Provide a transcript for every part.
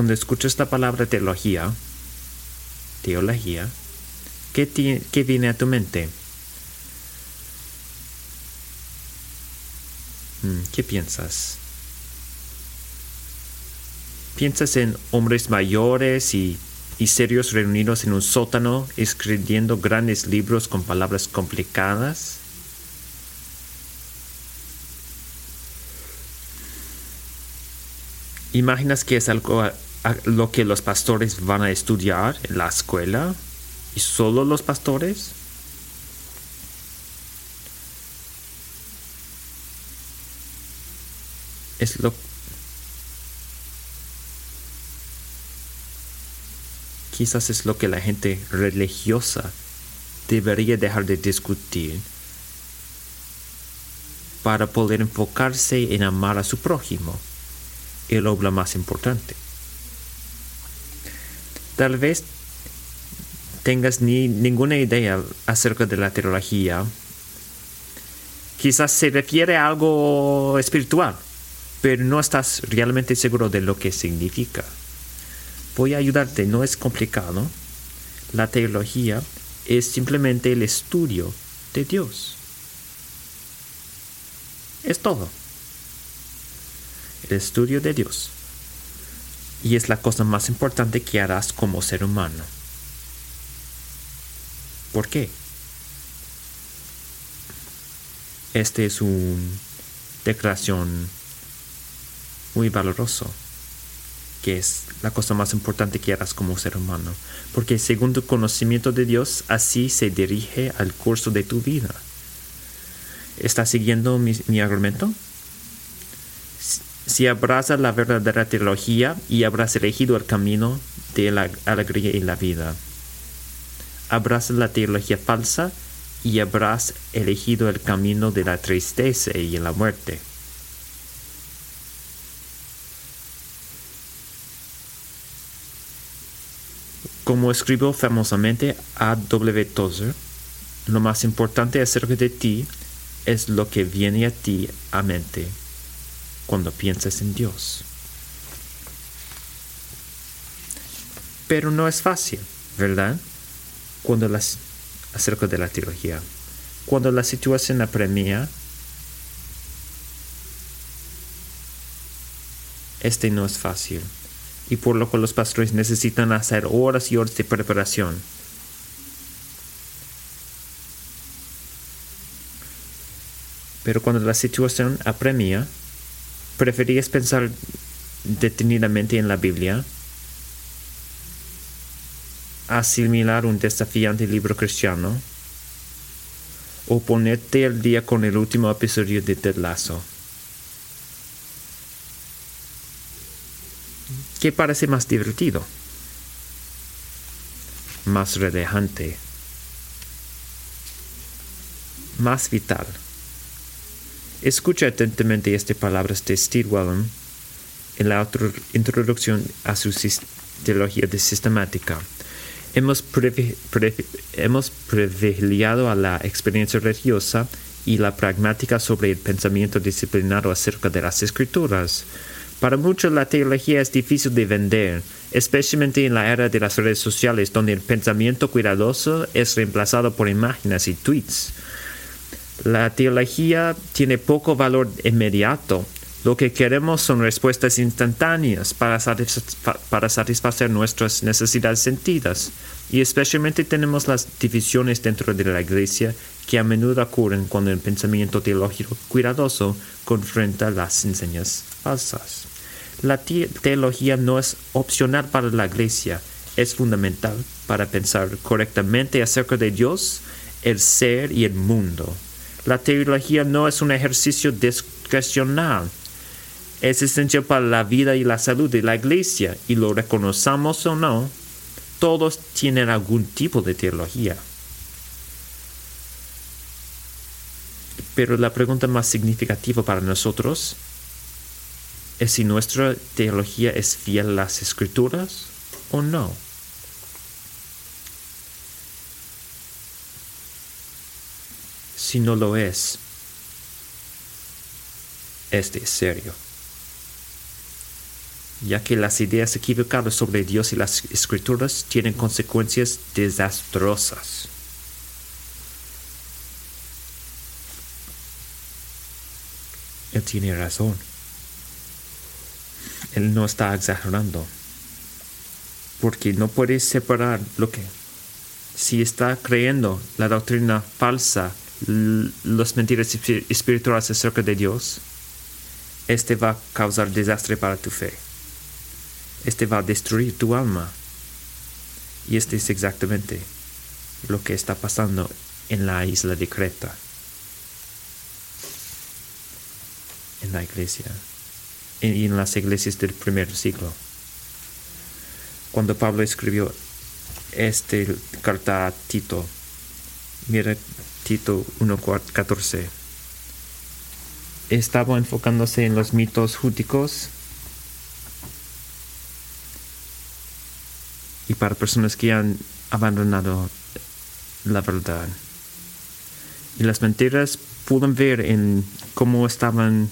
Cuando escuchas la palabra teología, teología, ¿qué, qué viene a tu mente? Mm, ¿Qué piensas? ¿Piensas en hombres mayores y, serios reunidos en un sótano escribiendo grandes libros con palabras complicadas? ¿Imaginas que es algo lo que los pastores van a estudiar en la escuela? ¿Y solo los pastores? Es lo quizás es lo que la gente religiosa debería dejar de discutir para poder enfocarse en amar a su prójimo, el obra más importante. Tal vez tengas ni ninguna idea acerca de la teología. Quizás se refiere a algo espiritual, pero no estás realmente seguro de lo que significa. Voy a ayudarte, no es complicado. La teología es simplemente el estudio de Dios. Es todo. El estudio de Dios. Y es la cosa más importante que harás como ser humano. ¿Por qué? Este es una declaración muy valoroso que es la cosa más importante que harás como ser humano, porque según tu conocimiento de Dios, así se dirige al curso de tu vida. ¿Estás siguiendo mi, argumento? Si abrazas la verdadera teología y habrás elegido el camino de la alegría y la vida. Abrazas la teología falsa y habrás elegido el camino de la tristeza y la muerte. Como escribió famosamente A. W. Tozer, lo más importante acerca de ti es lo que viene a ti a mente cuando piensas en Dios. Pero no es fácil, ¿verdad? Cuando las acerca de la teología. Cuando la situación apremia, este no es fácil y por lo que los pastores necesitan hacer horas y horas de preparación. Pero cuando la situación apremia, ¿preferías pensar detenidamente en la Biblia? ¿Asimilar un desafiante libro cristiano? ¿O ponerte al día con el último episodio de Ted Lasso? ¿Qué parece más divertido? Más relajante. Más vital. Escucha atentamente estas palabras de Steve Wellum en la introducción a su teología de sistemática. Hemos, hemos privilegiado a la experiencia religiosa y la pragmática sobre el pensamiento disciplinado acerca de las escrituras. Para muchos la teología es difícil de vender, especialmente en la era de las redes sociales donde el pensamiento cuidadoso es reemplazado por imágenes y tweets. La teología tiene poco valor inmediato. Lo que queremos son respuestas instantáneas para, satisfacer nuestras necesidades sentidas. Y especialmente tenemos las divisiones dentro de la iglesia que a menudo ocurren cuando el pensamiento teológico cuidadoso confronta las enseñas falsas. La teología no es opcional para la iglesia, es fundamental para pensar correctamente acerca de Dios, el ser y el mundo. La teología no es un ejercicio discrecional, es esencial para la vida y la salud de la iglesia, y lo reconozcamos o no, todos tienen algún tipo de teología. Pero la pregunta más significativa para nosotros es si nuestra teología es fiel a las escrituras o no. Si no lo es, este es serio. ya que las ideas equivocadas sobre Dios y las escrituras tienen consecuencias desastrosas. Él tiene razón. Él no está exagerando. Porque no puedes separar lo que... Si está creyendo la doctrina falsa, las mentiras espirituales acerca de Dios, este va a causar desastre para tu fe. Este va a destruir tu alma. Y este es exactamente lo que está pasando en la isla de Creta. En la iglesia. Y en las iglesias del primer siglo. Cuando Pablo escribió esta carta a Tito, mira Tito 1.14, estaba enfocándose en los mitos júdicos y para personas que han abandonado la verdad. Y las mentiras pueden ver en cómo estaban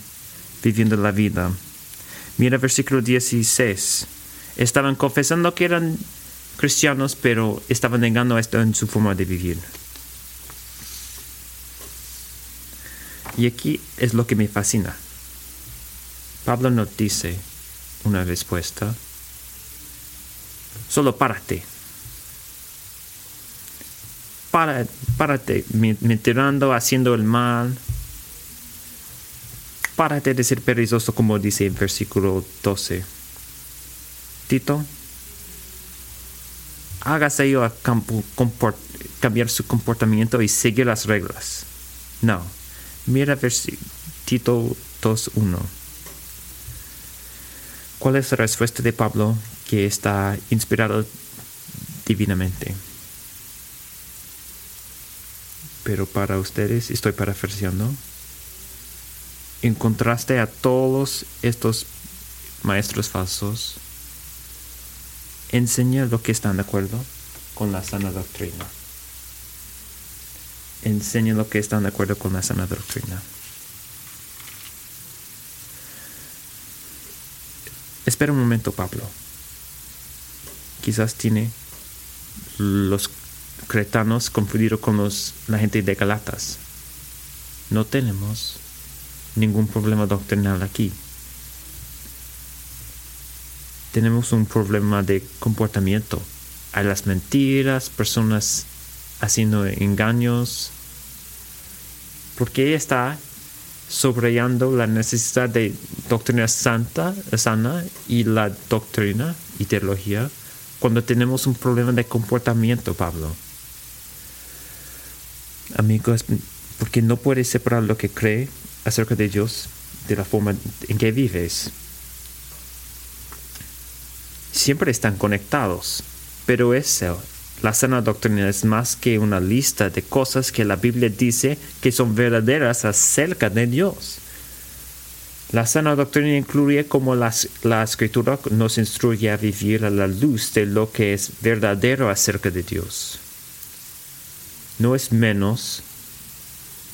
viviendo la vida. Mira versículo 16. Estaban confesando que eran cristianos, pero estaban negando esto en su forma de vivir. Y aquí es lo que me fascina. Pablo nos dice una respuesta Solo párate. Para, párate mentirando, haciendo el mal. Párate de ser perezoso, como dice en versículo 12. Tito, hágase ello a cambiar su comportamiento y seguir las reglas. No. Mira Tito 2.1. ¿Cuál es la respuesta de Pablo que está inspirado divinamente. Pero para ustedes, estoy parafraseando, en contraste a todos estos maestros falsos, enseña lo que están de acuerdo con la sana doctrina. Enseña lo que están de acuerdo con la sana doctrina. Espera un momento, Pablo quizás tiene los cretanos confundido con los, la gente de Galatas. No tenemos ningún problema doctrinal aquí. Tenemos un problema de comportamiento. Hay las mentiras, personas haciendo engaños. Porque está subrayando la necesidad de doctrina santa, sana y la doctrina y teología cuando tenemos un problema de comportamiento, Pablo. Amigos, porque no puedes separar lo que cree acerca de Dios de la forma en que vives. Siempre están conectados, pero eso, la sana doctrina es más que una lista de cosas que la Biblia dice que son verdaderas acerca de Dios. La sana doctrina incluye cómo la escritura nos instruye a vivir a la luz de lo que es verdadero acerca de Dios. No es menos,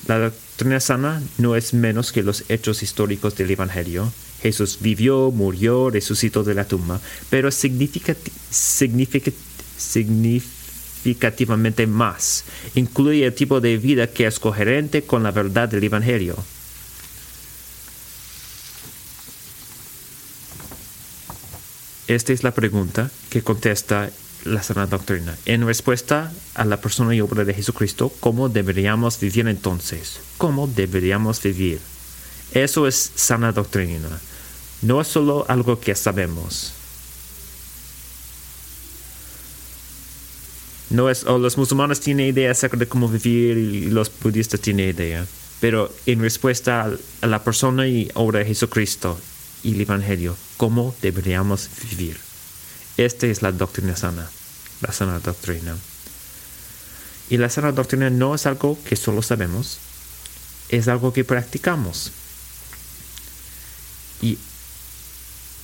la doctrina sana no es menos que los hechos históricos del Evangelio. Jesús vivió, murió, resucitó de la tumba, pero significativamente más. Incluye el tipo de vida que es coherente con la verdad del Evangelio Esta es la pregunta que contesta la sana doctrina. En respuesta a la persona y obra de Jesucristo, ¿cómo deberíamos vivir entonces? ¿Cómo deberíamos vivir? Eso es sana doctrina. No es solo algo que sabemos. No es, o los musulmanes tienen idea acerca de cómo vivir y los budistas tienen idea. Pero en respuesta a la persona y obra de Jesucristo, y el Evangelio, cómo deberíamos vivir. Esta es la doctrina sana, la sana doctrina. Y la sana doctrina no es algo que solo sabemos, es algo que practicamos. ¿Y,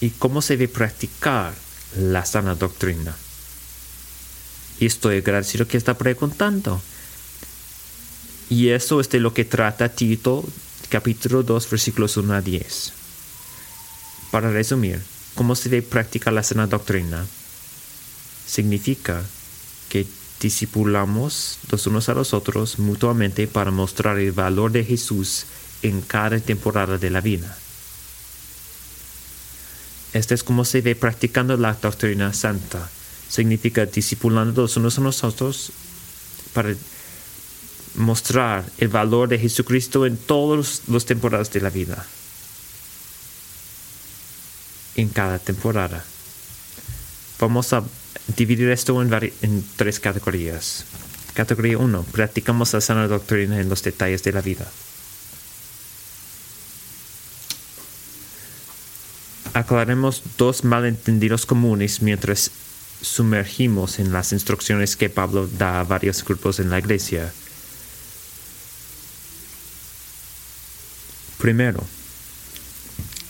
y cómo se debe practicar la sana doctrina? Y estoy agradecido que está preguntando. Y eso es de lo que trata Tito capítulo 2 versículos 1 a 10. Para resumir, cómo se debe practicar la sana doctrina, significa que discipulamos los unos a los otros mutuamente para mostrar el valor de Jesús en cada temporada de la vida. Este es como se ve practicando la doctrina santa. Significa discipulando los unos a los otros para mostrar el valor de Jesucristo en todas las temporadas de la vida. En cada temporada. Vamos a dividir esto en, en tres categorías. Categoría 1. Practicamos la sana doctrina en los detalles de la vida. aclaremos dos malentendidos comunes mientras sumergimos en las instrucciones que Pablo da a varios grupos en la iglesia. Primero,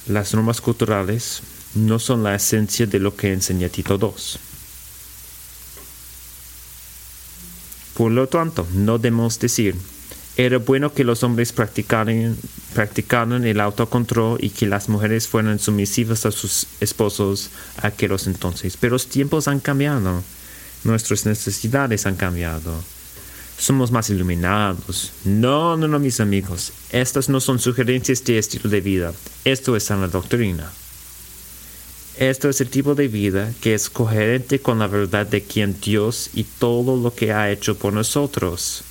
las normas culturales no son la esencia de lo que enseña Tito II. Por lo tanto, no debemos decir, era bueno que los hombres practicaran, practicaran el autocontrol y que las mujeres fueran sumisivas a sus esposos aquellos entonces. Pero los tiempos han cambiado. Nuestras necesidades han cambiado. Somos más iluminados. No, no, no, mis amigos. Estas no son sugerencias de estilo de vida. Esto es sana doctrina. Esto es el tipo de vida que es coherente con la verdad de quien Dios y todo lo que ha hecho por nosotros.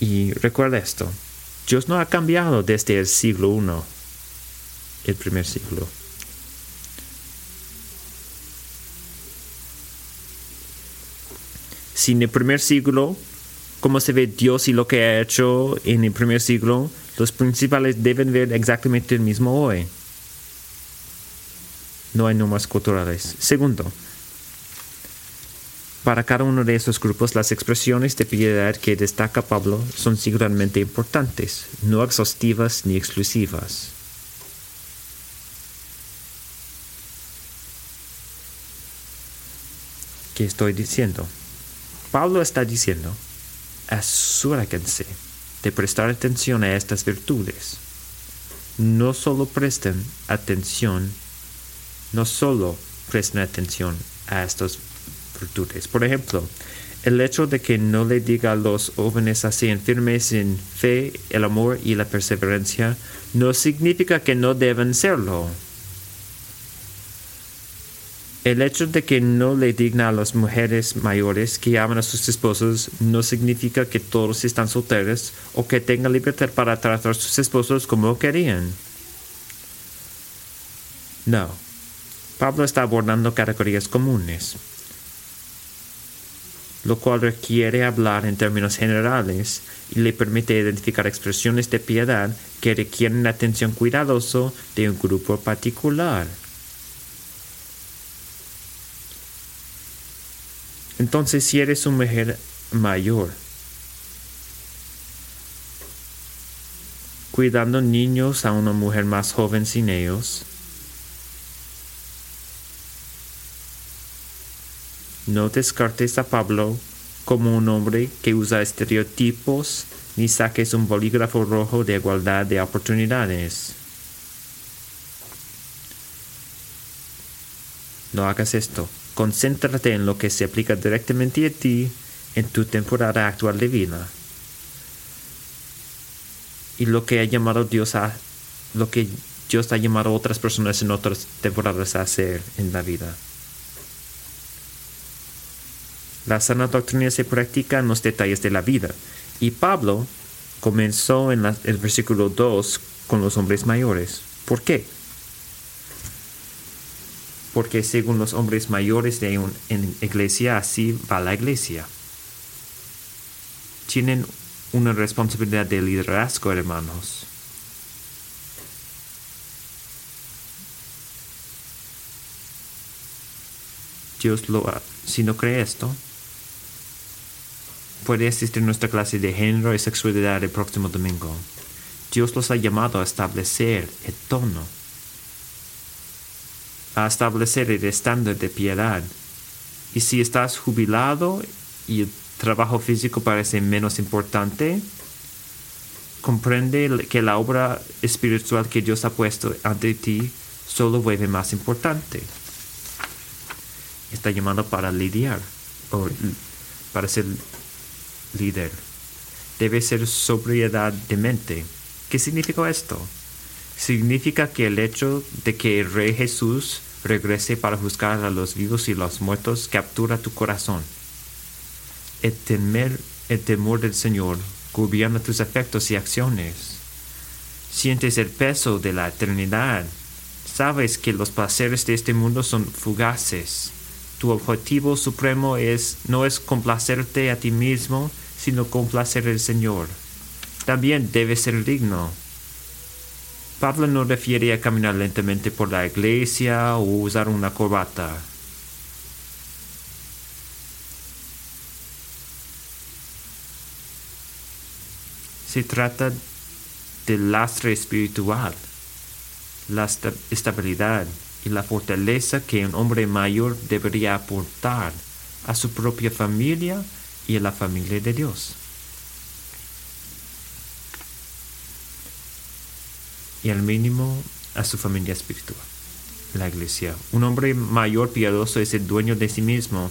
Y recuerda esto, Dios no ha cambiado desde el siglo I, el primer siglo. Si en el primer siglo, como se ve Dios y lo que ha hecho en el primer siglo, los principales deben ver exactamente el mismo hoy. No hay normas culturales. Segundo, para cada uno de esos grupos, las expresiones de piedad que destaca Pablo son singularmente importantes, no exhaustivas ni exclusivas. ¿Qué estoy diciendo? Pablo está diciendo, asúrense de prestar atención a estas virtudes. No solo presten atención, no solo presten atención a por ejemplo, el hecho de que no le diga a los jóvenes así firmes en fe, el amor y la perseverancia no significa que no deben serlo. El hecho de que no le digna a las mujeres mayores que aman a sus esposos no significa que todos están solteros o que tengan libertad para tratar a sus esposos como querían. No. Pablo está abordando categorías comunes lo cual requiere hablar en términos generales y le permite identificar expresiones de piedad que requieren la atención cuidadosa de un grupo particular. Entonces, si eres una mujer mayor, cuidando niños a una mujer más joven sin ellos, No descartes a Pablo como un hombre que usa estereotipos ni saques un bolígrafo rojo de igualdad de oportunidades. No hagas esto. Concéntrate en lo que se aplica directamente a ti en tu temporada actual de vida. Y lo que ha llamado Dios a lo que Dios ha llamado a otras personas en otras temporadas a hacer en la vida. La sana doctrina se practica en los detalles de la vida. Y Pablo comenzó en el versículo 2 con los hombres mayores. ¿Por qué? Porque según los hombres mayores de una iglesia, así va la iglesia. Tienen una responsabilidad de liderazgo, hermanos. Dios lo si no cree esto, puede asistir nuestra clase de género y sexualidad el próximo domingo. Dios los ha llamado a establecer el tono, a establecer el estándar de piedad. Y si estás jubilado y el trabajo físico parece menos importante, comprende que la obra espiritual que Dios ha puesto ante ti solo vuelve más importante. Está llamado para lidiar o para ser líder. Debe ser sobriedad de mente. ¿Qué significa esto? Significa que el hecho de que el Rey Jesús regrese para juzgar a los vivos y los muertos captura tu corazón. El, temer, el temor del Señor gobierna tus afectos y acciones. Sientes el peso de la eternidad. Sabes que los placeres de este mundo son fugaces. Tu objetivo supremo es no es complacerte a ti mismo, sino complacer al Señor. También debes ser digno. Pablo no refiere a caminar lentamente por la iglesia o usar una corbata. Se trata del lastre espiritual, la estabilidad y la fortaleza que un hombre mayor debería aportar a su propia familia y a la familia de Dios. Y al mínimo a su familia espiritual, la iglesia. Un hombre mayor piadoso es el dueño de sí mismo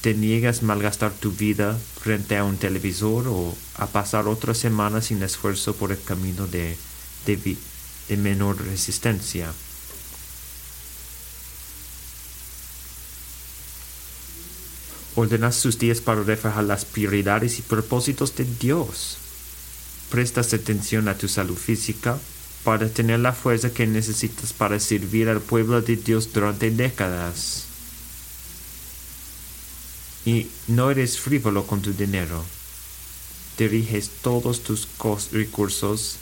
te niegas a malgastar tu vida frente a un televisor o a pasar otra semana sin esfuerzo por el camino de, de, menor resistencia. Ordenas sus días para reflejar las prioridades y propósitos de Dios. Prestas atención a tu salud física para tener la fuerza que necesitas para servir al pueblo de Dios durante décadas y no eres frívolo con tu dinero. Diriges todos tus recursos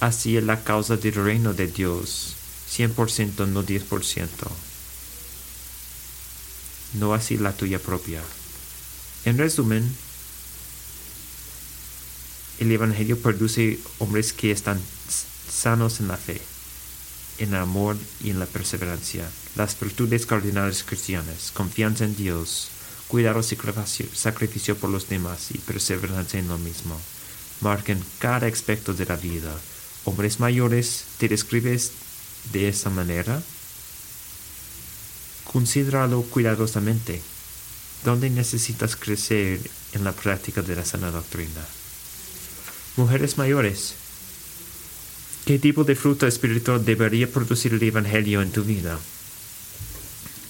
hacia la causa del reino de Dios, 100% no 10%. No así la tuya propia. En resumen, el Evangelio produce hombres que están sanos en la fe, en el amor y en la perseverancia, las virtudes cardinales cristianas, confianza en Dios, cuidado y sacrificio por los demás y perseverancia en lo mismo. Marquen cada aspecto de la vida. Hombres mayores, ¿te describes de esa manera? Considéralo cuidadosamente. ¿Dónde necesitas crecer en la práctica de la sana doctrina? Mujeres mayores, ¿qué tipo de fruto espiritual debería producir el Evangelio en tu vida?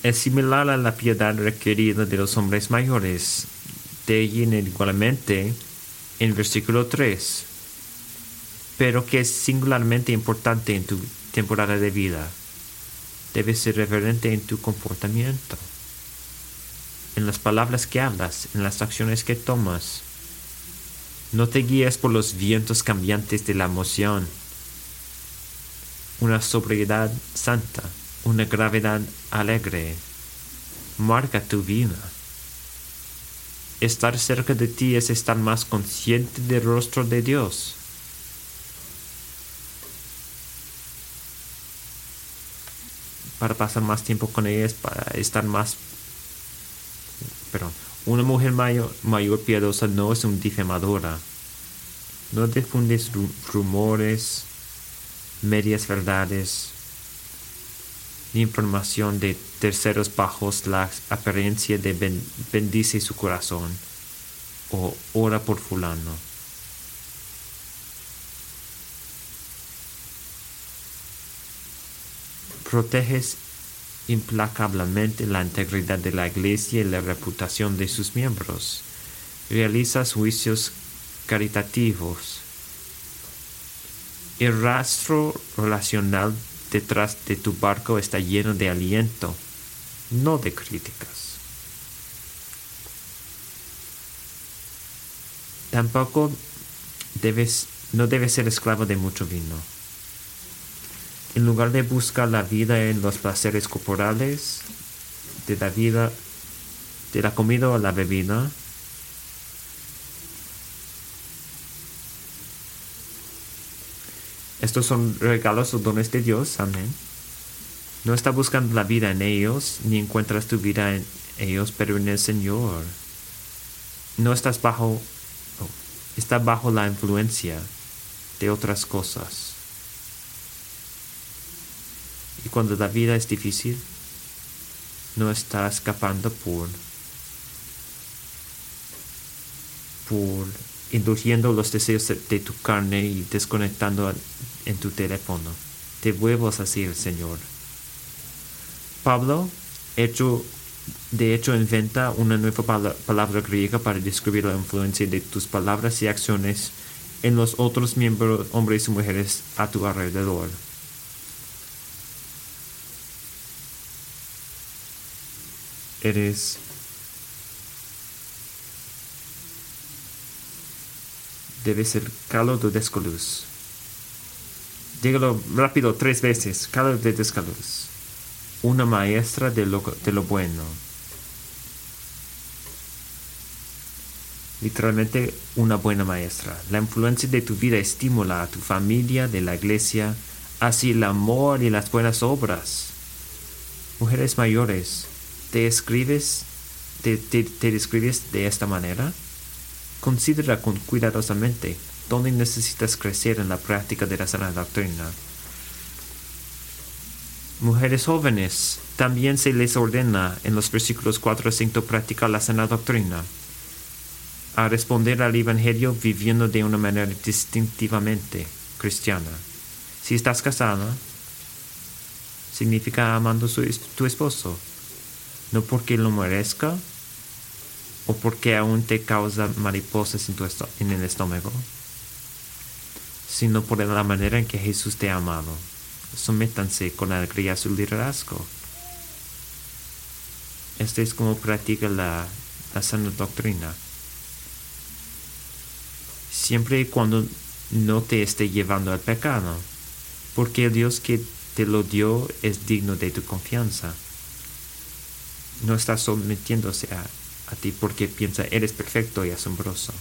es similar a la piedad requerida de los hombres mayores. De igualmente en versículo 3, pero que es singularmente importante en tu temporada de vida. Debes ser reverente en tu comportamiento, en las palabras que hablas, en las acciones que tomas. No te guíes por los vientos cambiantes de la emoción. Una sobriedad santa una gravedad alegre. Marca tu vida. Estar cerca de ti es estar más consciente del rostro de Dios. Para pasar más tiempo con ella es para estar más... Pero una mujer mayor, mayor piadosa no es un difamadora. No difundes rumores, medias verdades, información de terceros bajos la apariencia de bendice su corazón o ora por fulano. Proteges implacablemente la integridad de la iglesia y la reputación de sus miembros. Realizas juicios caritativos. El rastro relacional detrás de tu barco está lleno de aliento, no de críticas. Tampoco debes, no debes ser esclavo de mucho vino. En lugar de buscar la vida en los placeres corporales, de la vida, de la comida o la bebida, Estos son regalos o dones de Dios, amén. No está buscando la vida en ellos, ni encuentras tu vida en ellos, pero en el Señor. No estás bajo, está bajo la influencia de otras cosas. Cuando la vida es difícil, no está escapando por por indulgiendo los deseos de tu carne y desconectando en tu teléfono. Te vuelvas así el Señor. Pablo, hecho, de hecho, inventa una nueva palabra griega para describir la influencia de tus palabras y acciones en los otros miembros, hombres y mujeres a tu alrededor. Eres debe ser calor de descaluz. Dígalo rápido tres veces, calor de descaluz. Una maestra de lo, de lo bueno. Literalmente una buena maestra. La influencia de tu vida estimula a tu familia, de la iglesia, así el amor y las buenas obras. Mujeres mayores, ¿te escribes, te, te describes de esta manera? Considera con cuidadosamente dónde necesitas crecer en la práctica de la sana doctrina. Mujeres jóvenes, también se les ordena en los versículos 4 a 5 practicar la sana doctrina, a responder al Evangelio viviendo de una manera distintivamente cristiana. Si estás casada, significa amando a tu esposo, no porque lo merezca, o porque aún te causa mariposas en, tu el estómago, sino por la manera en que Jesús te ha amado. Sométanse con alegría a su liderazgo. Esto es como practica la, la sana doctrina. Siempre y cuando no te esté llevando al pecado, porque el Dios que te lo dio es digno de tu confianza. No está sometiéndose a, a ti porque piensa eres perfecto y asombroso.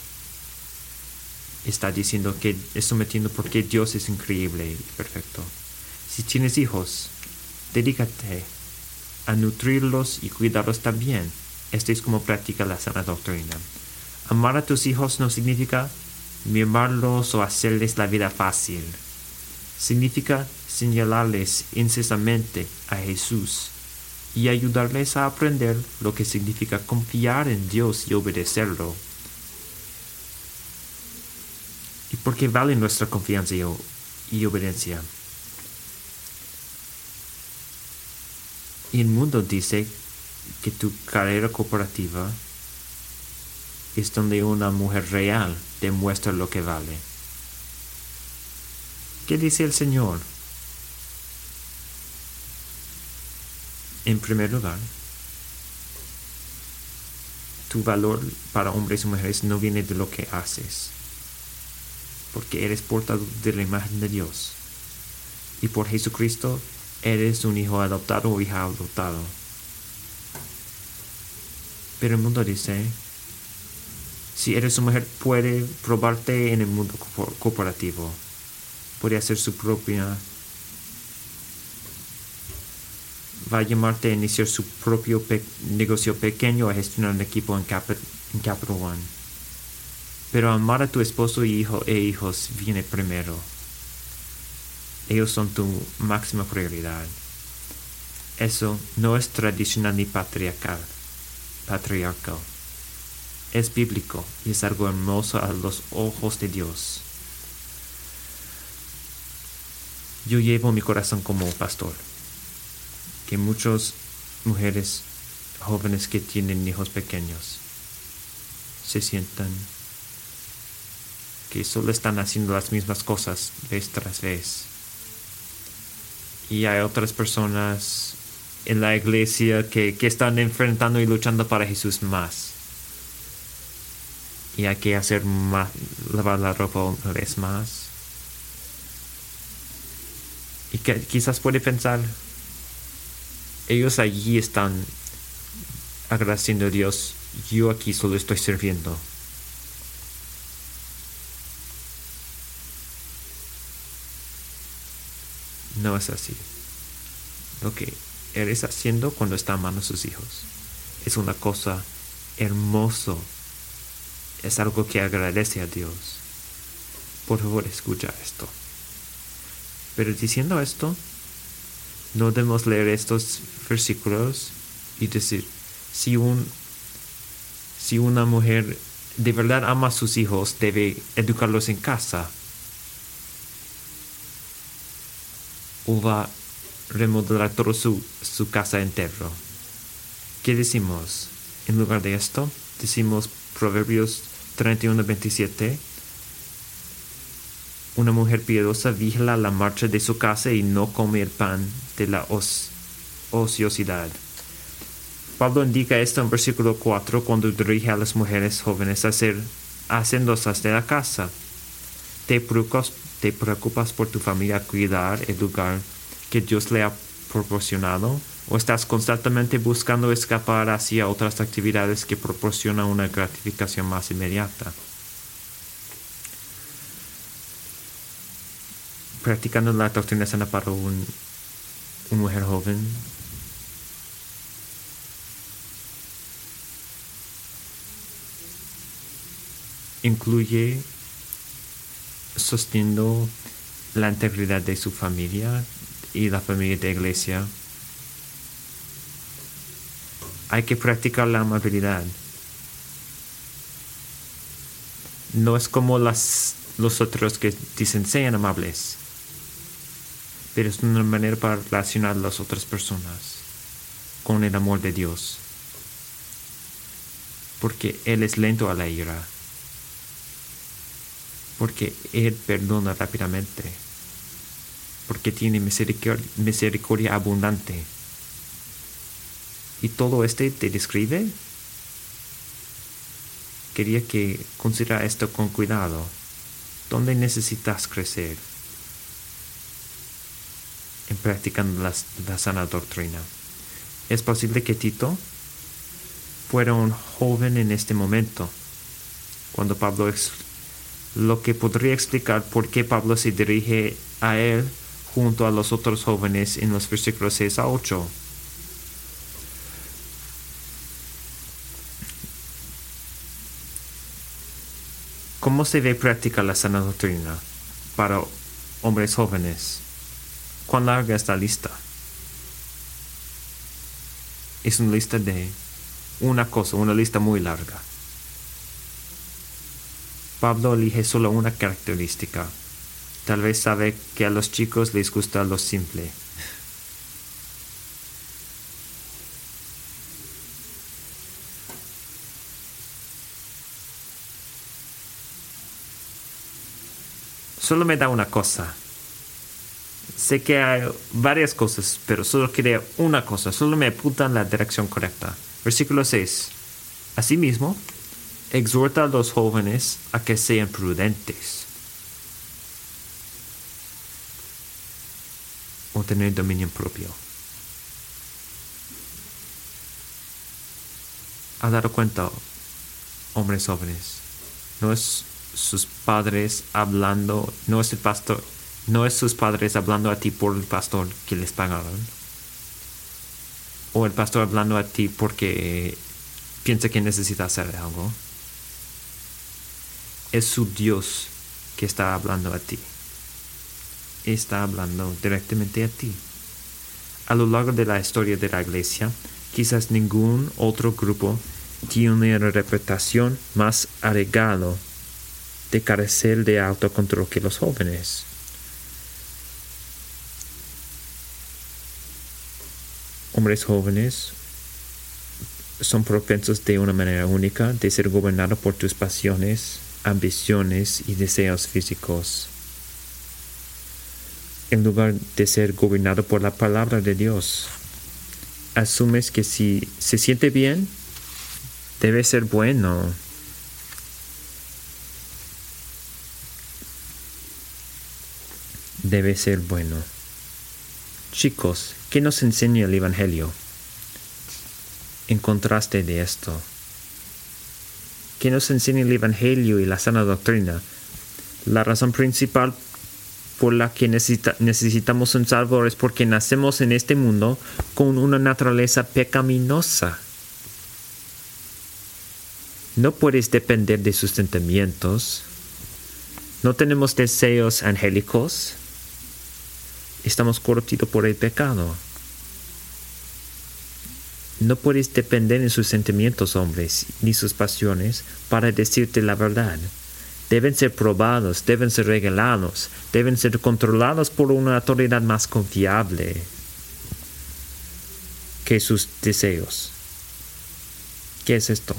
Está diciendo que es sometiendo porque Dios es increíble y perfecto. Si tienes hijos, dedícate a nutrirlos y cuidarlos también. Esto es como practica la sana doctrina. Amar a tus hijos no significa mimarlos o hacerles la vida fácil. Significa señalarles incesantemente a Jesús y ayudarles a aprender lo que significa confiar en Dios y obedecerlo. ¿Y por qué vale nuestra confianza y, obediencia? Y el mundo dice que tu carrera cooperativa es donde una mujer real demuestra lo que vale. ¿Qué dice el Señor? En primer lugar, tu valor para hombres y mujeres no viene de lo que haces, porque eres portador de la imagen de Dios. Y por Jesucristo eres un hijo adoptado o hija adoptado. Pero el mundo dice, si eres una mujer puede probarte en el mundo cooperativo, puede hacer su propia va a llamarte a iniciar su propio negocio pequeño a gestionar un equipo en, Capital One. Pero amar a tu esposo y hijo e hijos viene primero. Ellos son tu máxima prioridad. Eso no es tradicional ni patriarcal. patriarcal. Es bíblico y es algo hermoso a los ojos de Dios. Yo llevo mi corazón como pastor que muchas mujeres jóvenes que tienen hijos pequeños se sientan que solo están haciendo las mismas cosas vez tras vez. Y hay otras personas en la iglesia que, que están enfrentando y luchando para Jesús más. Y hay que hacer más, lavar la ropa una vez más. Y que quizás puede pensar, ellos allí están agradeciendo a Dios, yo aquí solo estoy sirviendo. No es así. Lo que eres haciendo cuando está amando a sus hijos es una cosa hermoso es algo que agradece a Dios. Por favor, escucha esto. Pero diciendo esto, no debemos leer estos versículos y decir, si, un, si una mujer de verdad ama a sus hijos, debe educarlos en casa. O va a remodelar toda su, su casa entero. ¿Qué decimos? En lugar de esto, decimos Proverbios 31, 27. Una mujer piadosa vigila la marcha de su casa y no come el pan de la ociosidad. Pablo indica esto en versículo 4 cuando dirige a las mujeres jóvenes a ser hacendosas de la casa. Te preocupas, te preocupas por tu familia cuidar el lugar que Dios le ha proporcionado o estás constantemente buscando escapar hacia otras actividades que proporcionan una gratificación más inmediata. Practicando la doctrina sana para un, una mujer joven incluye sosteniendo la integridad de su familia y la familia de iglesia. Hay que practicar la amabilidad. No es como las, los otros que dicen sean amables, pero es una manera para relacionar a las otras personas con el amor de Dios, porque Él es lento a la ira porque Él perdona rápidamente, porque tiene misericordia, abundante. ¿Y todo este te describe? Quería que considera esto con cuidado. ¿Dónde necesitas crecer? En practicando la, sana doctrina. Es posible que Tito fuera un joven en este momento, cuando Pablo lo que podría explicar por qué Pablo se dirige a él junto a los otros jóvenes en los versículos 6 a 8. ¿Cómo se ve práctica la sana doctrina para hombres jóvenes? ¿Cuán larga es la lista? Es una lista de una cosa, una lista muy larga. Pablo elige solo una característica. Tal vez sabe que a los chicos les gusta lo simple. Solo me da una cosa. Sé que hay varias cosas, pero solo quiere una cosa. Solo me apunta en la dirección correcta. Versículo 6. Asimismo, exhorta a los jóvenes a que sean prudentes o tener dominio propio. ¿Ha dado cuenta, hombres jóvenes? No es sus padres hablando, no es el pastor, no es sus padres hablando a ti por el pastor que les pagaron. O el pastor hablando a ti porque piensa que necesita hacer algo es su Dios que está hablando a ti. Está hablando directamente a ti. A lo largo de la historia de la iglesia, quizás ningún otro grupo tiene una reputación más arreglado de carecer de autocontrol que los jóvenes. Hombres jóvenes son propensos de una manera única de ser gobernados por tus pasiones, ambiciones y deseos físicos. En lugar de ser gobernado por la palabra de Dios, asumes que si se siente bien, debe ser bueno. Debe ser bueno. Chicos, ¿qué nos enseña el Evangelio? En contraste de esto, que nos enseña el Evangelio y la sana doctrina. La razón principal por la que necesitamos un Salvador es porque nacemos en este mundo con una naturaleza pecaminosa. No puedes depender de sus sentimientos. No tenemos deseos angélicos. Estamos corruptidos por el pecado. No puedes depender en sus sentimientos, hombres, ni sus pasiones, para decirte la verdad. Deben ser probados, deben ser regalados, deben ser controlados por una autoridad más confiable que sus deseos. ¿Qué es esto?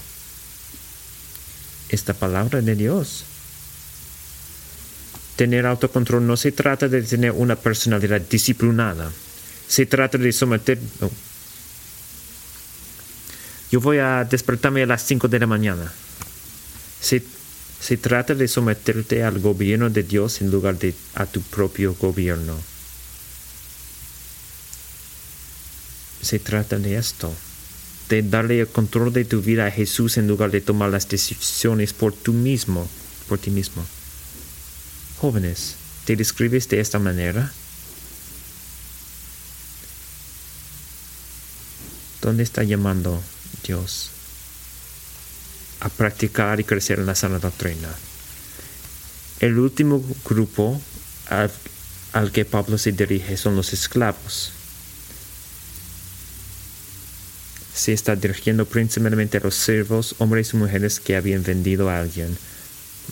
Esta palabra de Dios. Tener autocontrol no se trata de tener una personalidad disciplinada. Se trata de someter... Yo voy a despertarme a las 5 de la mañana. Se, se trata de someterte al gobierno de Dios en lugar de a tu propio gobierno. Se trata de esto, de darle el control de tu vida a Jesús en lugar de tomar las decisiones por tú mismo, por ti mismo. Jóvenes, ¿te describes de esta manera? ¿Dónde está llamando Dios a practicar y crecer en la sana doctrina? El último grupo al, al que Pablo se dirige son los esclavos. se está dirigiendo principalmente a los siervos, hombres y mujeres que habían vendido a alguien,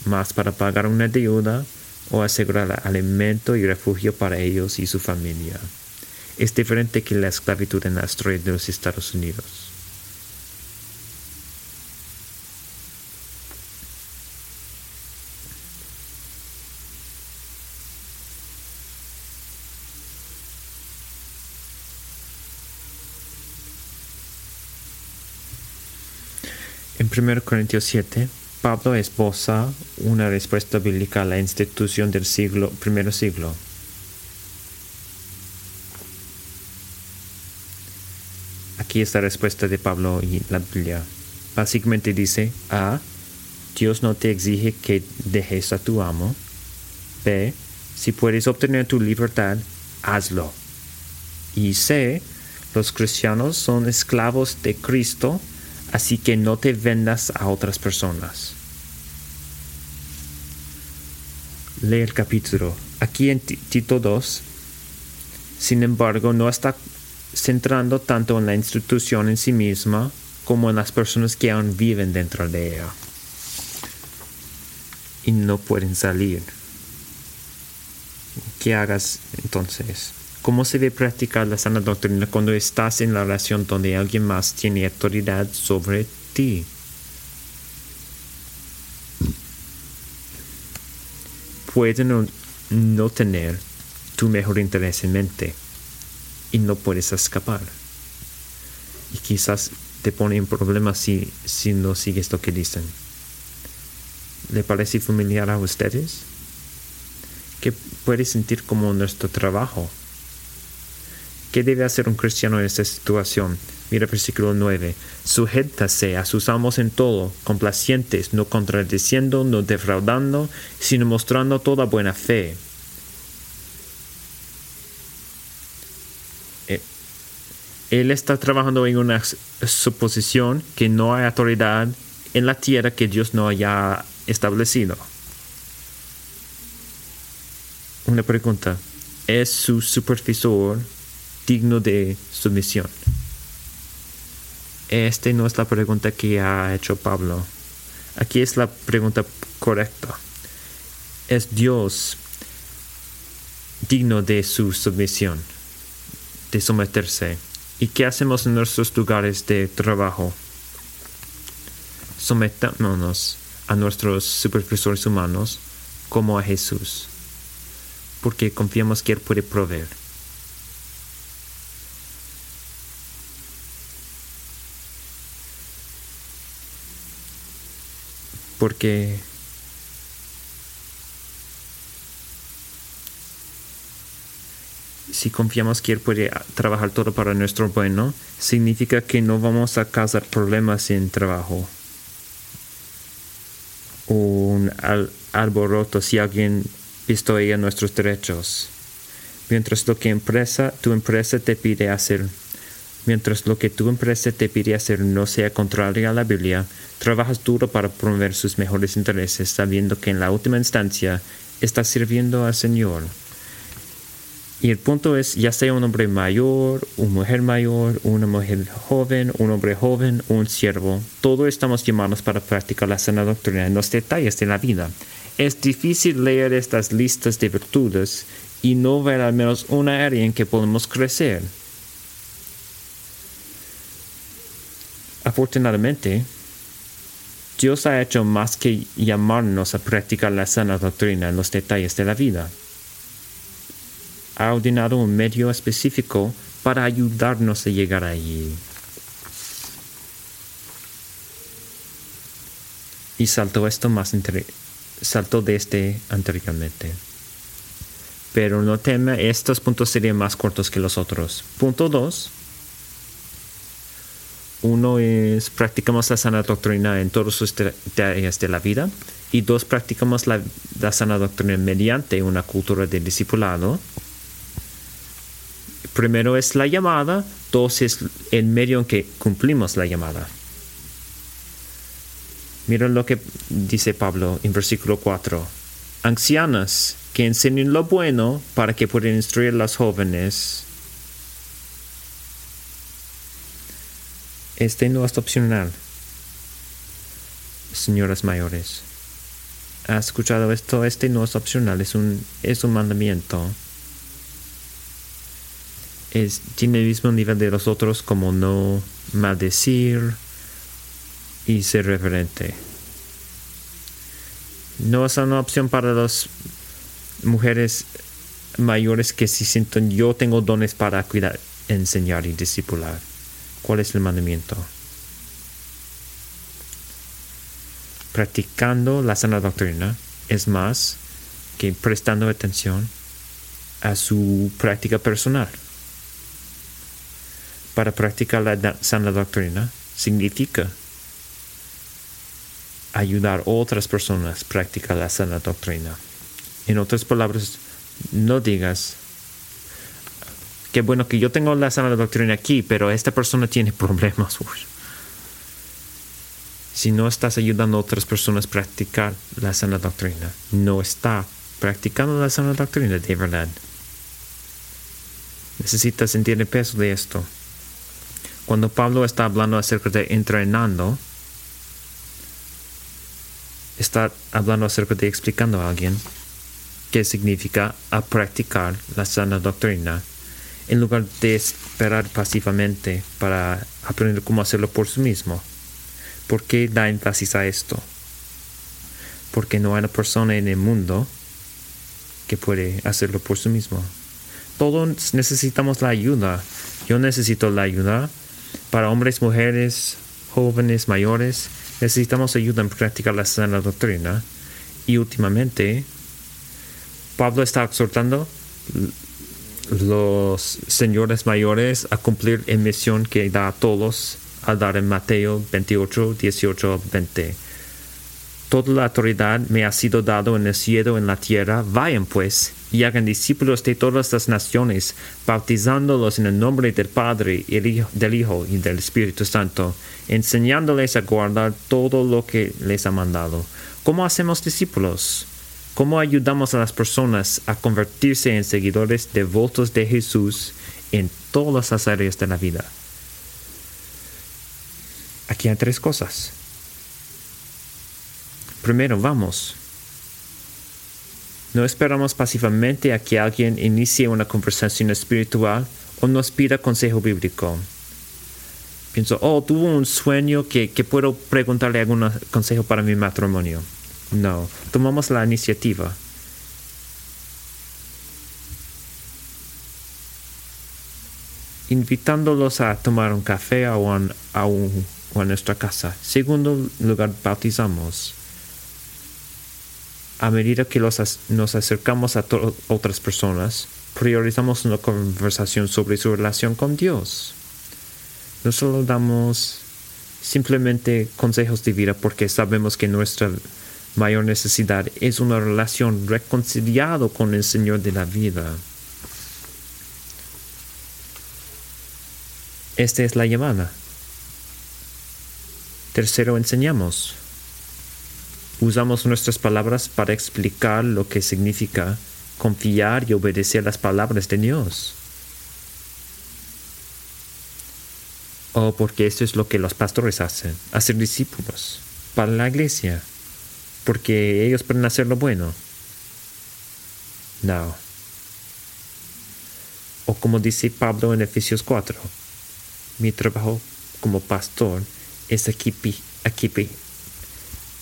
más para pagar una deuda o asegurar alimento y refugio para ellos y su familia. Es diferente que la esclavitud en la historia de los Estados Unidos. En 1 Corintios 7, Pablo esboza una respuesta bíblica a la institución del siglo, primer siglo. Aquí está la respuesta de Pablo y la Biblia. Básicamente dice, A, Dios no te exige que dejes a tu amo. B, si puedes obtener tu libertad, hazlo. Y C, los cristianos son esclavos de Cristo así que no te vendas a otras personas. Lee el capítulo. Aquí en Tito 2, sin embargo, no está centrando tanto en la institución en sí misma como en las personas que aún viven dentro de ella y no pueden salir. ¿Qué hagas entonces? ¿Cómo se debe practicar la sana doctrina cuando estás en la relación donde alguien más tiene autoridad sobre ti? Puede no, tener tu mejor interés en mente y no puedes escapar. Y quizás te pone en problemas si, si no sigues lo que dicen. ¿Le parece familiar a ustedes? ¿Qué puedes sentir como nuestro trabajo? ¿Qué debe hacer un cristiano en esta situación? Mira versículo 9. Sujétase a sus amos en todo, complacientes, no contradiciendo, no defraudando, sino mostrando toda buena fe. Eh, él está trabajando en una suposición que no hay autoridad en la tierra que Dios no haya establecido. Una pregunta. ¿Es su supervisor digno de sumisión? Esta no es la pregunta que ha hecho Pablo. Aquí es la pregunta correcta. ¿Es Dios digno de su sumisión, de someterse? ¿Y qué hacemos en nuestros lugares de trabajo? Sometámonos a nuestros supervisores humanos como a Jesús, porque confiamos que Él puede proveer. Porque si confiamos que Él puede trabajar todo para nuestro bueno, significa que no vamos a causar problemas en trabajo. Un alboroto si alguien pistoia nuestros derechos. Mientras lo que empresa, tu empresa te pide hacer Mientras lo que tu empresa te pide hacer no sea contrario a la Biblia, trabajas duro para promover sus mejores intereses, sabiendo que en la última instancia estás sirviendo al Señor. Y el punto es, ya sea un hombre mayor, una mujer mayor, una mujer joven, un hombre joven, un siervo, todos estamos llamados para practicar la sana doctrina en los detalles de la vida. Es difícil leer estas listas de virtudes y no ver al menos una área en que podemos crecer. Afortunadamente, Dios ha hecho más que llamarnos a practicar la sana doctrina en los detalles de la vida. Ha ordenado un medio específico para ayudarnos a llegar allí. Y saltó esto más saltó de este anteriormente. Pero no teme, estos puntos serían más cortos que los otros. Punto 2 uno es practicamos la sana doctrina en todos sus áreas de la vida y dos practicamos la, sana doctrina mediante una cultura de discipulado. Primero es la llamada, dos es el medio en que cumplimos la llamada. Miren lo que dice Pablo en versículo 4. Ancianas que enseñen lo bueno para que puedan instruir a las jóvenes Este no es opcional. Señoras mayores, ¿has escuchado esto? Este no es opcional, es un, es un mandamiento. Tiene el mismo nivel de los otros como no maldecir y ser reverente. No es una opción para las mujeres mayores que si sienten yo tengo dones para cuidar, enseñar y discipular. ¿Cuál es el mandamiento? Practicando la sana doctrina es más que prestando atención a su práctica personal. Para practicar la sana doctrina significa ayudar a otras personas a practicar la sana doctrina. En otras palabras, no digas qué bueno que yo tengo la sana doctrina aquí, pero esta persona tiene problemas. Si no estás ayudando a otras personas a practicar la sana doctrina, no está practicando la sana doctrina de verdad. Necesitas sentir el peso de esto. Cuando Pablo está hablando acerca de entrenando, está hablando acerca de explicando a alguien qué significa a practicar la sana doctrina en lugar de esperar pasivamente para aprender cómo hacerlo por sí mismo. ¿Por qué da énfasis a esto? Porque no hay una persona en el mundo que puede hacerlo por sí mismo. Todos necesitamos la ayuda. Yo necesito la ayuda. Para hombres, mujeres, jóvenes, mayores, necesitamos ayuda en practicar la sana doctrina. Y últimamente, Pablo está exhortando los señores mayores a cumplir la misión que da a todos a dar en Mateo 28, 18, 20. Toda la autoridad me ha sido dado en el cielo y en la tierra. Vayan pues y hagan discípulos de todas las naciones, bautizándolos en el nombre del Padre, y del Hijo y del Espíritu Santo, enseñándoles a guardar todo lo que les ha mandado. ¿Cómo hacemos discípulos? ¿Cómo ayudamos a las personas a convertirse en seguidores devotos de Jesús en todas las áreas de la vida? Aquí hay tres cosas. Primero, vamos. No esperamos pasivamente a que alguien inicie una conversación espiritual o nos pida consejo bíblico. Pienso, oh, tuvo un sueño que, que puedo preguntarle algún consejo para mi matrimonio. No, tomamos la iniciativa. Invitándolos a tomar un café o a, a, nuestra casa. Segundo lugar, bautizamos. A medida que nos acercamos a otras personas, priorizamos una conversación sobre su relación con Dios. No solo damos simplemente consejos de vida porque sabemos que nuestra mayor necesidad es una relación reconciliado con el Señor de la vida. Esta es la llamada. Tercero, enseñamos. Usamos nuestras palabras para explicar lo que significa confiar y obedecer las palabras de Dios. O porque esto es lo que los pastores hacen, hacer discípulos para la iglesia, porque ellos pueden hacer lo bueno. No. O como dice Pablo en Efesios 4, mi trabajo como pastor es equipi, equipi,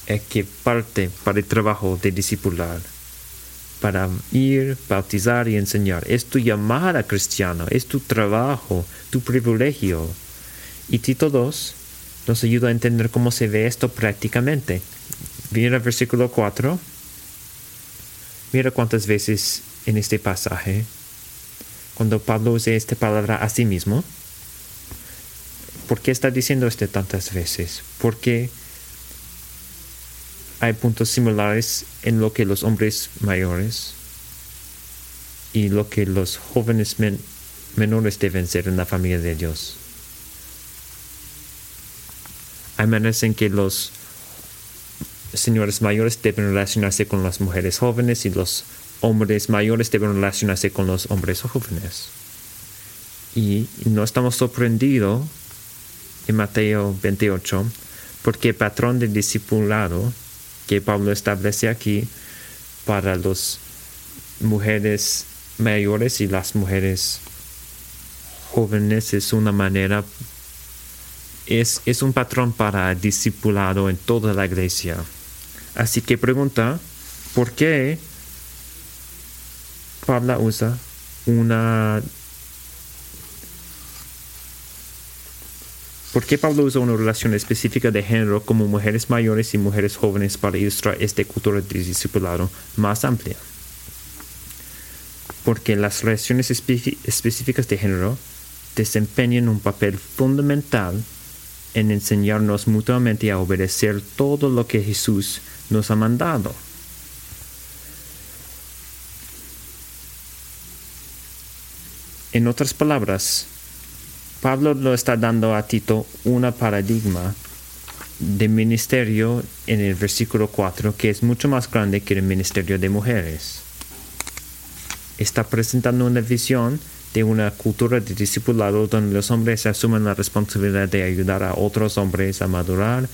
equiparte para el trabajo de discipular, para ir, bautizar y enseñar. Es tu llamada cristiana, es tu trabajo, tu privilegio. Y Tito 2 nos ayuda a entender cómo se ve esto prácticamente. Mira versículo 4. Mira cuántas veces en este pasaje, cuando Pablo usa esta palabra a sí mismo, ¿por qué está diciendo esto tantas veces? Porque hay puntos similares en lo que los hombres mayores y lo que los jóvenes menores deben ser en la familia de Dios. Hay maneras en que los señores mayores deben relacionarse con las mujeres jóvenes y los hombres mayores deben relacionarse con los hombres jóvenes. Y no estamos sorprendidos en Mateo 28 porque el patrón de discipulado que Pablo establece aquí para las mujeres mayores y las mujeres jóvenes es una manera es, es un patrón para discipulado en toda la iglesia. Así que pregunta, ¿por qué Pablo usa una... ¿Por qué Pablo usa una relación específica de género como mujeres mayores y mujeres jóvenes para ilustrar esta cultura de discipulado más amplia? Porque las relaciones específicas de género desempeñan un papel fundamental en enseñarnos mutuamente a obedecer todo lo que Jesús nos ha mandado. En otras palabras, Pablo lo está dando a Tito una paradigma de ministerio en el versículo 4 que es mucho más grande que el ministerio de mujeres. Está presentando una visión de una cultura de discipulado donde los hombres asumen la responsabilidad de ayudar a otros hombres a madurar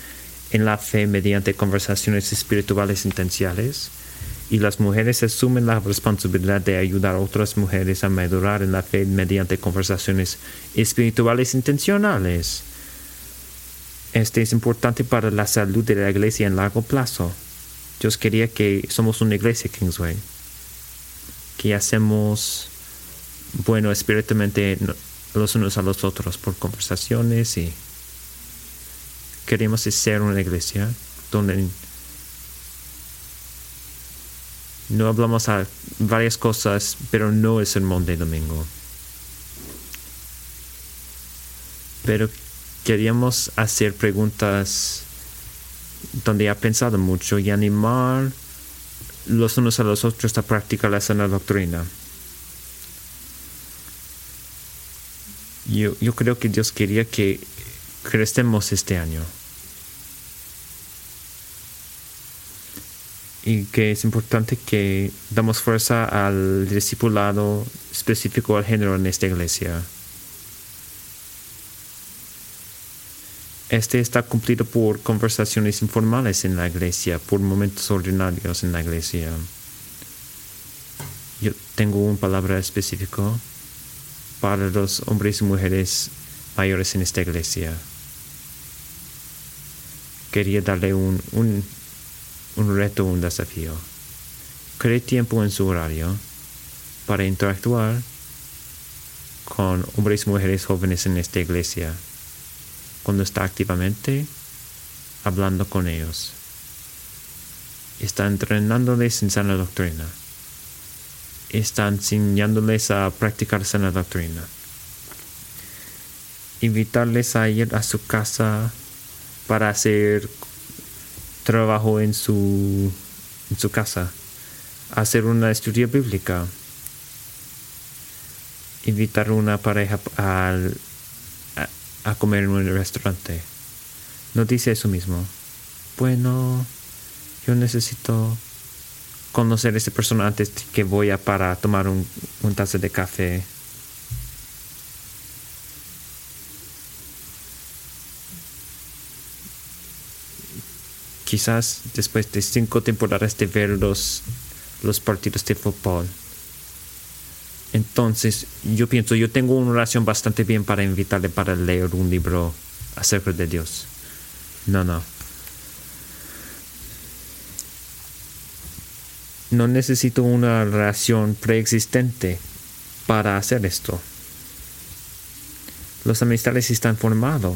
en la fe mediante conversaciones espirituales intencionales y las mujeres asumen la responsabilidad de ayudar a otras mujeres a madurar en la fe mediante conversaciones espirituales intencionales. Este es importante para la salud de la iglesia en largo plazo. Dios quería que somos una iglesia, Kingsway, que hacemos bueno espiritualmente los unos a los otros por conversaciones y queremos ser una iglesia donde no hablamos a varias cosas, pero no es el de domingo. Pero queríamos hacer preguntas donde ha pensado mucho y animar los unos a los otros a practicar la sana doctrina. Yo, yo creo que Dios quería que crestemos este año. Y que es importante que damos fuerza al discipulado específico al género en esta iglesia. Este está cumplido por conversaciones informales en la iglesia, por momentos ordinarios en la iglesia. Yo tengo una palabra específica para los hombres y mujeres mayores en esta iglesia. Quería darle un, un, un reto, un desafío. Cree tiempo en su horario para interactuar con hombres y mujeres jóvenes en esta iglesia cuando está activamente hablando con ellos. Está entrenándoles en sana doctrina está enseñándoles a practicar sana doctrina. Invitarles a ir a su casa para hacer trabajo en su, en su casa, hacer una estudia bíblica, invitar una pareja al, a comer en un restaurante. No dice eso mismo. Bueno, yo necesito conocer a esta persona antes que voy a para tomar un, un taza de café. Quizás después de cinco temporadas de ver los, los partidos de fútbol. Entonces, yo pienso, yo tengo una oración bastante bien para invitarle para leer un libro acerca de Dios. No, no. No necesito una relación preexistente para hacer esto. Los amistades están formados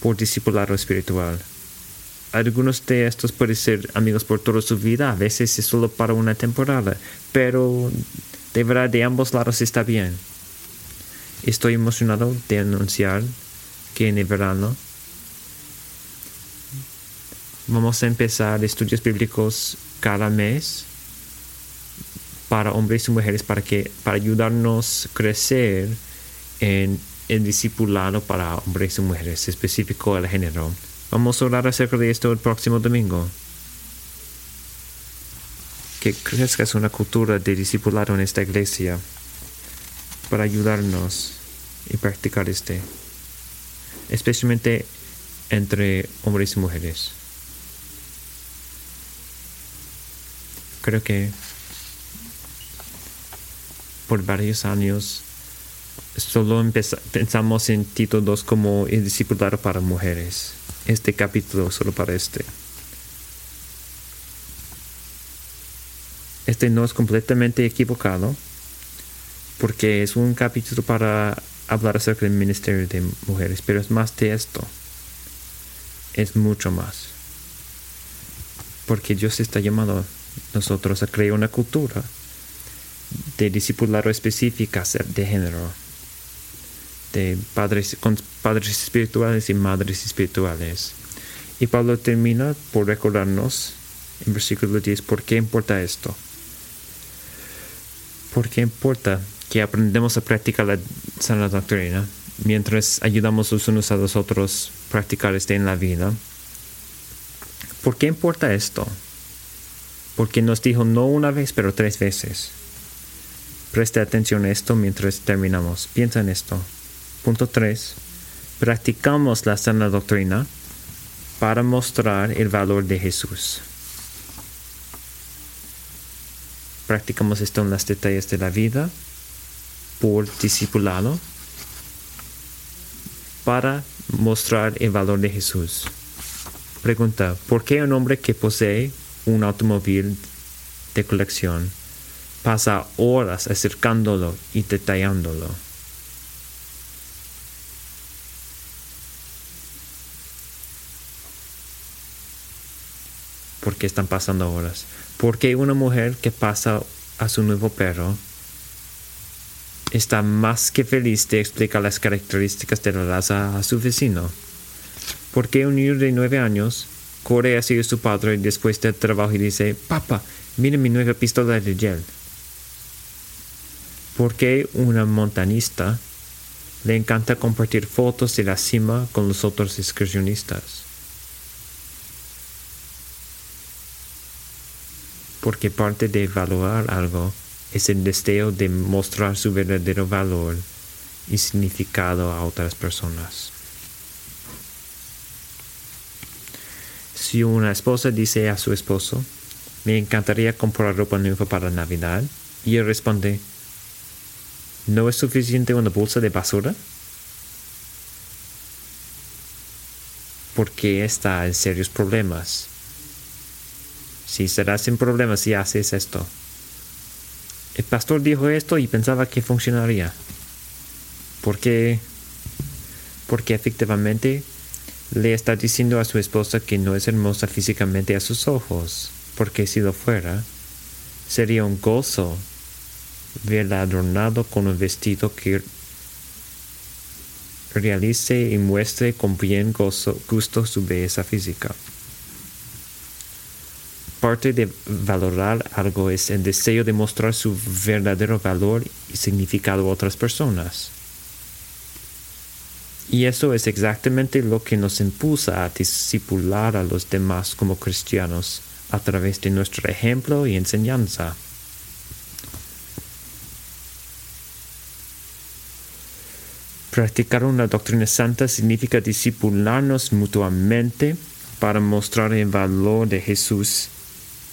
por discipulado espiritual. Algunos de estos pueden ser amigos por toda su vida, a veces es solo para una temporada, pero de verdad de ambos lados está bien. Estoy emocionado de anunciar que en el verano vamos a empezar estudios bíblicos cada mes para hombres y mujeres para que para ayudarnos crecer en el discipulado para hombres y mujeres específico del género. Vamos a orar acerca de esto el próximo domingo. Que crezca una cultura de discipulado en esta iglesia para ayudarnos y practicar este, especialmente entre hombres y mujeres. Creo que por varios años solo pensamos en Tito 2 como el discipulado para mujeres. Este capítulo solo para este. Este no es completamente equivocado porque es un capítulo para hablar acerca del ministerio de mujeres, pero es más de esto. Es mucho más. Porque Dios está llamando a nosotros a crear una cultura de discipulado específica de género, de padres, con padres espirituales y madres espirituales. Y Pablo termina por recordarnos en versículo 10 por qué importa esto. ¿Por qué importa que aprendemos a practicar la sana doctrina mientras ayudamos los unos a los otros a practicar este en la vida? ¿Por qué importa esto? Porque nos dijo no una vez, pero tres veces. Preste atención a esto mientras terminamos. Piensa en esto. Punto 3. Practicamos la sana doctrina para mostrar el valor de Jesús. Practicamos esto en las detalles de la vida por discipulado para mostrar el valor de Jesús. Pregunta, ¿por qué un hombre que posee un automóvil de colección pasa horas acercándolo y detallándolo. ¿Por qué están pasando horas? Porque una mujer que pasa a su nuevo perro está más que feliz de explicar las características de la raza a su vecino. Porque un niño de nueve años corre hacia su padre después del trabajo y dice, papá, mire mi nueva pistola de gel. Porque una montanista le encanta compartir fotos de la cima con los otros excursionistas. Porque parte de valorar algo es el deseo de mostrar su verdadero valor y significado a otras personas. Si una esposa dice a su esposo, me encantaría comprar ropa nueva para Navidad, y él responde, ¿No es suficiente una bolsa de basura? Porque está en serios problemas. Si serás en problemas si haces esto. El pastor dijo esto y pensaba que funcionaría. Porque, porque efectivamente le está diciendo a su esposa que no es hermosa físicamente a sus ojos, porque si lo fuera, sería un gozo verla adornado con un vestido que realice y muestre con bien gusto su belleza física. Parte de valorar algo es el deseo de mostrar su verdadero valor y significado a otras personas. Y eso es exactamente lo que nos impulsa a discipular a los demás como cristianos a través de nuestro ejemplo y enseñanza. Practicar una doctrina santa significa discipularnos mutuamente para mostrar el valor de Jesús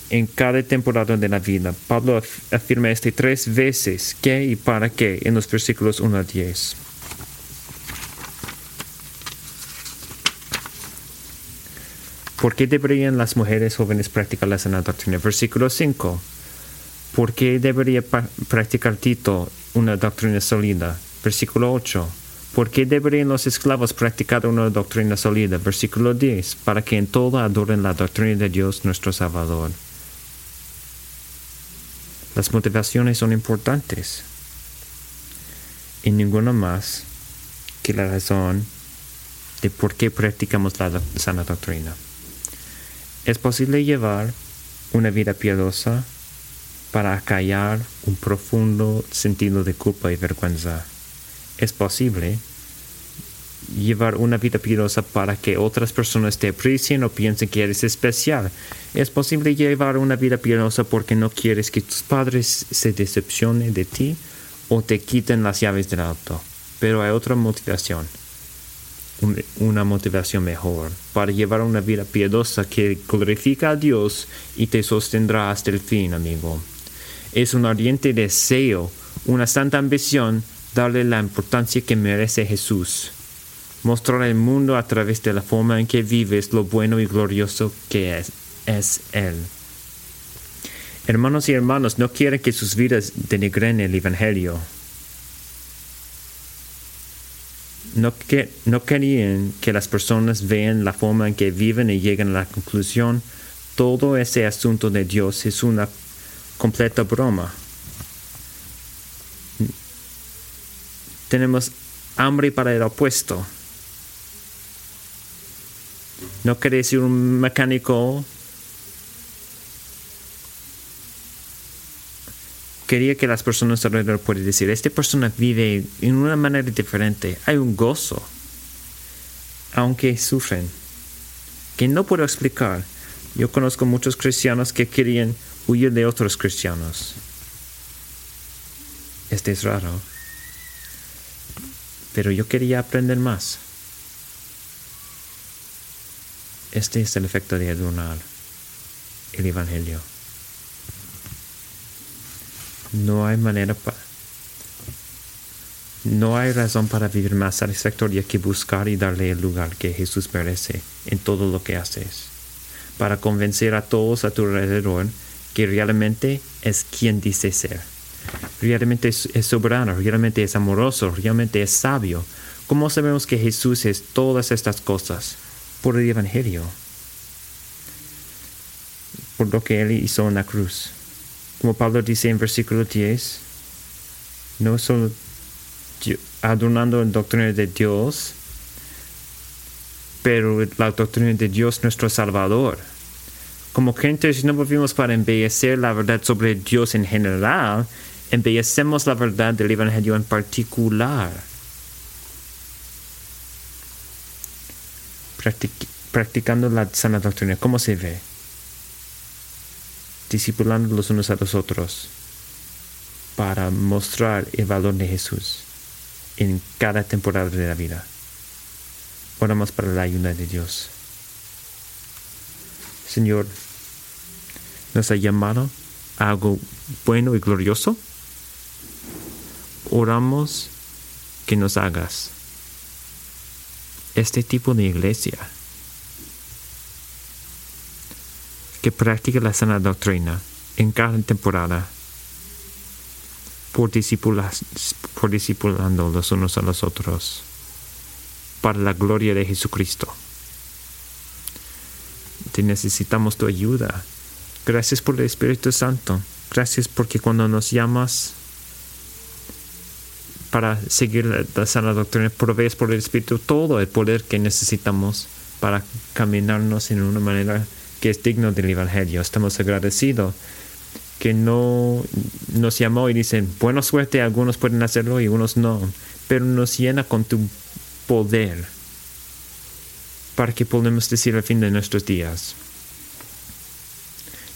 en cada temporada de la vida. Pablo afirma este tres veces, qué y para qué, en los versículos 1 a 10. ¿Por qué deberían las mujeres jóvenes practicar la sana doctrina? Versículo 5. ¿Por qué debería practicar Tito una doctrina sólida? Versículo 8. ¿Por qué deberían los esclavos practicar una doctrina sólida? Versículo 10. Para que en todo adoren la doctrina de Dios nuestro Salvador. Las motivaciones son importantes. Y ninguna más que la razón de por qué practicamos la sana doctrina. Es posible llevar una vida piadosa para acallar un profundo sentido de culpa y vergüenza. Es posible llevar una vida piadosa para que otras personas te aprecien o piensen que eres especial. Es posible llevar una vida piadosa porque no quieres que tus padres se decepcionen de ti o te quiten las llaves del auto. Pero hay otra motivación una motivación mejor para llevar una vida piadosa que glorifica a Dios y te sostendrá hasta el fin, amigo. Es un ardiente deseo, una santa ambición darle la importancia que merece Jesús. Mostrar al mundo a través de la forma en que vives lo bueno y glorioso que es, es Él. Hermanos y hermanos, no quieren que sus vidas denigren el Evangelio. no, que, no querían que las personas vean la forma en que viven y lleguen a la conclusión, todo ese asunto de Dios es una completa broma. Tenemos hambre para el opuesto. No quiere decir un mecánico quería que las personas alrededor puedan decir, esta persona vive en una manera diferente, hay un gozo, aunque sufren, que no puedo explicar. Yo conozco muchos cristianos que querían huir de otros cristianos. Este es raro. Pero yo quería aprender más. Este es el efecto de adornar el Evangelio. No hay manera para... No hay razón para vivir más satisfactoria que buscar y darle el lugar que Jesús merece en todo lo que haces. Para convencer a todos a tu alrededor que realmente es quien dice ser. Realmente es, soberano, realmente es amoroso, realmente es sabio. ¿Cómo sabemos que Jesús es todas estas cosas? Por el Evangelio. Por lo que Él hizo en la cruz como Pablo dice en versículo 10, no solo adornando la doctrina de Dios, pero la doctrina de Dios nuestro Salvador. Como creyentes no vivimos para embellecer la verdad sobre Dios en general, embellecemos la verdad del Evangelio en particular. Practicando la sana doctrina, ¿cómo se ve? discipulando los unos a los otros para mostrar el valor de Jesús en cada temporada de la vida. Oramos para la ayuda de Dios. Señor, nos ha llamado a algo bueno y glorioso. Oramos que nos hagas este tipo de iglesia que practique la sana doctrina en cada temporada por, por discipulando los unos a los otros para la gloria de Jesucristo. Te necesitamos tu ayuda. Gracias por el Espíritu Santo. Gracias porque cuando nos llamas para seguir la, sana doctrina, provees por el Espíritu todo el poder que necesitamos para caminarnos en una manera que es digno del Evangelio. Estamos agradecidos que no nos llamó y dicen, buena suerte, algunos pueden hacerlo y unos no, pero nos llena con tu poder para que podamos decir al fin de nuestros días,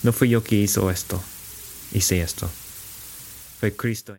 no fui yo que hizo esto, hice esto, fue Cristo.